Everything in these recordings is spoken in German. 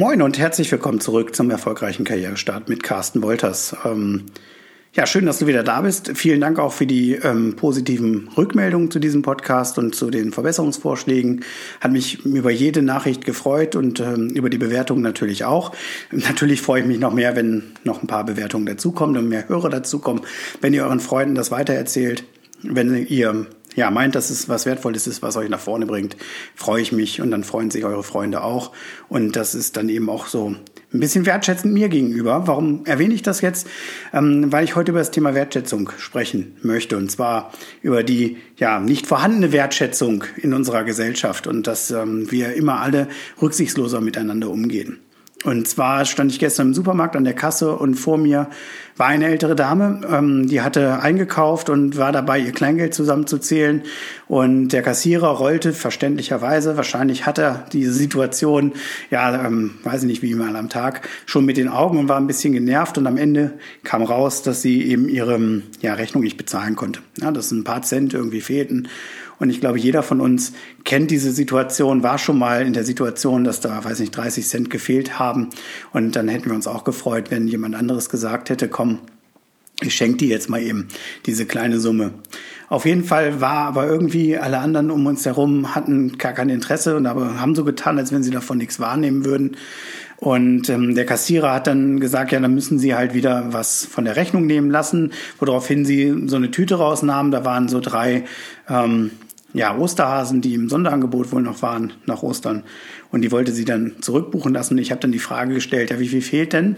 Moin und herzlich willkommen zurück zum erfolgreichen Karrierestart mit Carsten Wolters. Ähm, ja, schön, dass du wieder da bist. Vielen Dank auch für die ähm, positiven Rückmeldungen zu diesem Podcast und zu den Verbesserungsvorschlägen. Hat mich über jede Nachricht gefreut und ähm, über die Bewertungen natürlich auch. Natürlich freue ich mich noch mehr, wenn noch ein paar Bewertungen dazukommen und mehr Hörer dazukommen. Wenn ihr euren Freunden das weitererzählt, wenn ihr ja, meint, dass es was Wertvolles ist, was euch nach vorne bringt, freue ich mich und dann freuen sich eure Freunde auch. Und das ist dann eben auch so ein bisschen wertschätzend mir gegenüber. Warum erwähne ich das jetzt? Ähm, weil ich heute über das Thema Wertschätzung sprechen möchte. Und zwar über die ja nicht vorhandene Wertschätzung in unserer Gesellschaft und dass ähm, wir immer alle rücksichtsloser miteinander umgehen. Und zwar stand ich gestern im Supermarkt an der Kasse und vor mir war eine ältere Dame, ähm, die hatte eingekauft und war dabei, ihr Kleingeld zusammenzuzählen. Und der Kassierer rollte verständlicherweise, wahrscheinlich hat er diese Situation, ja, ähm, weiß ich nicht, wie mal am Tag, schon mit den Augen und war ein bisschen genervt. Und am Ende kam raus, dass sie eben ihre ja, Rechnung nicht bezahlen konnte. Ja, dass ein paar Cent irgendwie fehlten. Und ich glaube, jeder von uns kennt diese Situation, war schon mal in der Situation, dass da, weiß nicht, 30 Cent gefehlt haben. Und dann hätten wir uns auch gefreut, wenn jemand anderes gesagt hätte, komm, ich schenke dir jetzt mal eben diese kleine Summe. Auf jeden Fall war aber irgendwie alle anderen um uns herum hatten gar kein Interesse und aber haben so getan, als wenn sie davon nichts wahrnehmen würden. Und ähm, der Kassierer hat dann gesagt, ja, dann müssen Sie halt wieder was von der Rechnung nehmen lassen, woraufhin sie so eine Tüte rausnahmen. Da waren so drei ähm, ja, Osterhasen, die im Sonderangebot wohl noch waren nach Ostern. Und die wollte sie dann zurückbuchen lassen. Ich habe dann die Frage gestellt, ja, wie viel fehlt denn?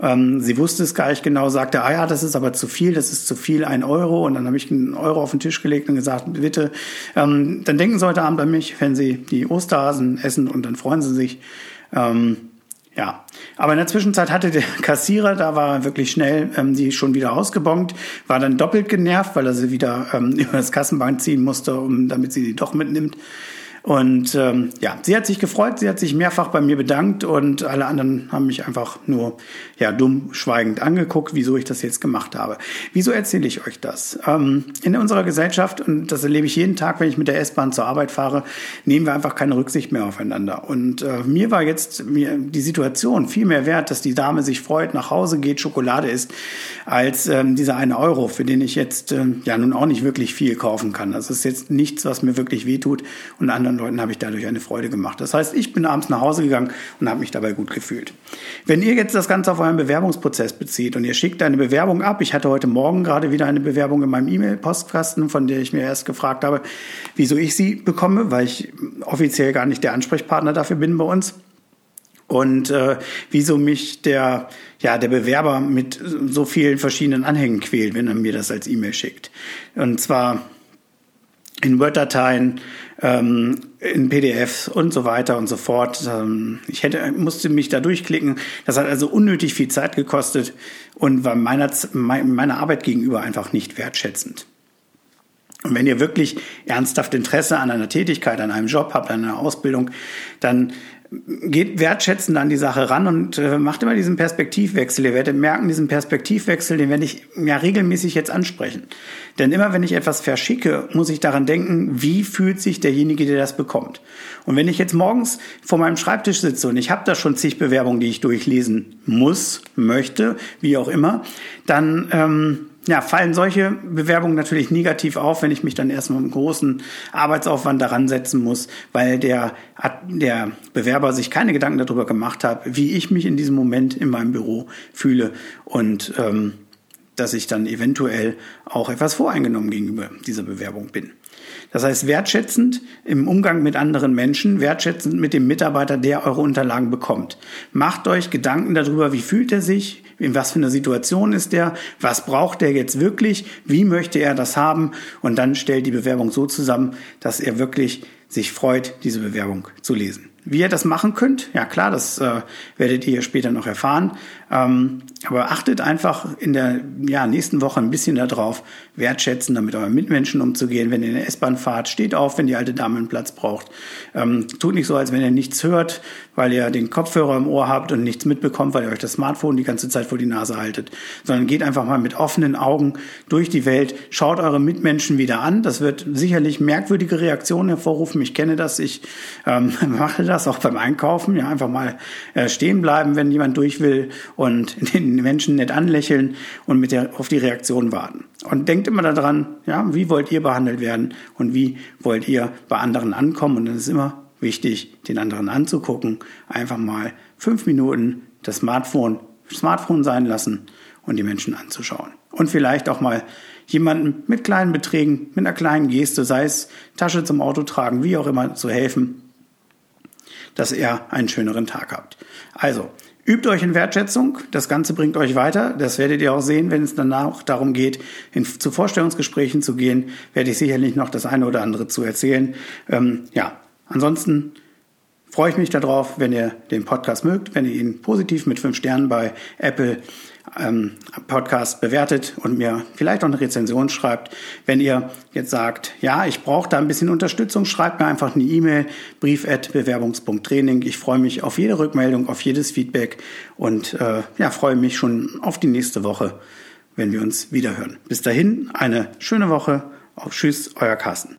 Ähm, sie wusste es gar nicht genau, sagte, ah ja, das ist aber zu viel, das ist zu viel, ein Euro. Und dann habe ich einen Euro auf den Tisch gelegt und gesagt, bitte, ähm, dann denken Sie heute Abend an mich, wenn Sie die Osterhasen essen und dann freuen Sie sich. Ähm, ja, aber in der Zwischenzeit hatte der Kassierer, da war er wirklich schnell, ähm, die schon wieder ausgebongt, war dann doppelt genervt, weil er sie wieder ähm, über das Kassenband ziehen musste, um, damit sie die doch mitnimmt. Und ähm, ja, sie hat sich gefreut, sie hat sich mehrfach bei mir bedankt und alle anderen haben mich einfach nur ja dumm schweigend angeguckt, wieso ich das jetzt gemacht habe. Wieso erzähle ich euch das? Ähm, in unserer Gesellschaft, und das erlebe ich jeden Tag, wenn ich mit der S-Bahn zur Arbeit fahre, nehmen wir einfach keine Rücksicht mehr aufeinander. Und äh, mir war jetzt mir die Situation viel mehr wert, dass die Dame sich freut, nach Hause geht, Schokolade isst, als ähm, dieser eine Euro, für den ich jetzt äh, ja nun auch nicht wirklich viel kaufen kann. Das ist jetzt nichts, was mir wirklich wehtut und anderen Leuten habe ich dadurch eine Freude gemacht. Das heißt, ich bin abends nach Hause gegangen und habe mich dabei gut gefühlt. Wenn ihr jetzt das Ganze auf euren Bewerbungsprozess bezieht und ihr schickt eine Bewerbung ab, ich hatte heute Morgen gerade wieder eine Bewerbung in meinem E-Mail-Postkasten, von der ich mir erst gefragt habe, wieso ich sie bekomme, weil ich offiziell gar nicht der Ansprechpartner dafür bin bei uns und äh, wieso mich der ja der Bewerber mit so vielen verschiedenen Anhängen quält, wenn er mir das als E-Mail schickt. Und zwar in Word-Dateien, ähm, in PDFs und so weiter und so fort. Ähm, ich hätte, musste mich da durchklicken. Das hat also unnötig viel Zeit gekostet und war meiner, meiner Arbeit gegenüber einfach nicht wertschätzend. Und wenn ihr wirklich ernsthaft Interesse an einer Tätigkeit, an einem Job habt, an einer Ausbildung, dann geht wertschätzend an die Sache ran und äh, macht immer diesen Perspektivwechsel. Ihr werdet merken, diesen Perspektivwechsel, den werde ich ja regelmäßig jetzt ansprechen. Denn immer wenn ich etwas verschicke, muss ich daran denken, wie fühlt sich derjenige, der das bekommt. Und wenn ich jetzt morgens vor meinem Schreibtisch sitze und ich habe da schon zig Bewerbungen, die ich durchlesen muss, möchte, wie auch immer, dann ähm, ja, fallen solche Bewerbungen natürlich negativ auf, wenn ich mich dann erstmal mit einem großen Arbeitsaufwand daran setzen muss, weil der, der Bewerber sich keine Gedanken darüber gemacht hat, wie ich mich in diesem Moment in meinem Büro fühle und ähm, dass ich dann eventuell auch etwas voreingenommen gegenüber dieser Bewerbung bin. Das heißt, wertschätzend im Umgang mit anderen Menschen, wertschätzend mit dem Mitarbeiter, der eure Unterlagen bekommt. Macht euch Gedanken darüber, wie fühlt er sich, in was für einer Situation ist er, was braucht er jetzt wirklich, wie möchte er das haben und dann stellt die Bewerbung so zusammen, dass er wirklich sich freut, diese Bewerbung zu lesen. Wie ihr das machen könnt, ja klar, das äh, werdet ihr später noch erfahren. Ähm, aber achtet einfach in der ja, nächsten Woche ein bisschen darauf, wertschätzen, damit euren Mitmenschen umzugehen. Wenn ihr in der S-Bahn fahrt, steht auf, wenn die alte Dame einen Platz braucht. Ähm, tut nicht so, als wenn ihr nichts hört, weil ihr den Kopfhörer im Ohr habt und nichts mitbekommt, weil ihr euch das Smartphone die ganze Zeit vor die Nase haltet. Sondern geht einfach mal mit offenen Augen durch die Welt, schaut eure Mitmenschen wieder an. Das wird sicherlich merkwürdige Reaktionen hervorrufen. Ich kenne das, ich ähm, mache das das auch beim Einkaufen. Ja, einfach mal äh, stehen bleiben, wenn jemand durch will und den Menschen nett anlächeln und mit der, auf die Reaktion warten. Und denkt immer daran, ja, wie wollt ihr behandelt werden und wie wollt ihr bei anderen ankommen? Und dann ist immer wichtig, den anderen anzugucken, einfach mal fünf Minuten das Smartphone, Smartphone sein lassen und die Menschen anzuschauen. Und vielleicht auch mal jemandem mit kleinen Beträgen, mit einer kleinen Geste, sei es Tasche zum Auto tragen, wie auch immer, zu helfen, dass er einen schöneren Tag habt. Also, übt euch in Wertschätzung. Das Ganze bringt euch weiter. Das werdet ihr auch sehen, wenn es danach darum geht, in, zu Vorstellungsgesprächen zu gehen, werde ich sicherlich noch das eine oder andere zu erzählen. Ähm, ja, ansonsten freue ich mich darauf, wenn ihr den Podcast mögt, wenn ihr ihn positiv mit fünf Sternen bei Apple ähm, Podcast bewertet und mir vielleicht auch eine Rezension schreibt. Wenn ihr jetzt sagt, ja, ich brauche da ein bisschen Unterstützung, schreibt mir einfach eine E-Mail, brief@bewerbungs.training. Ich freue mich auf jede Rückmeldung, auf jedes Feedback und äh, ja, freue mich schon auf die nächste Woche, wenn wir uns wiederhören. Bis dahin, eine schöne Woche. Auf Tschüss, euer Carsten.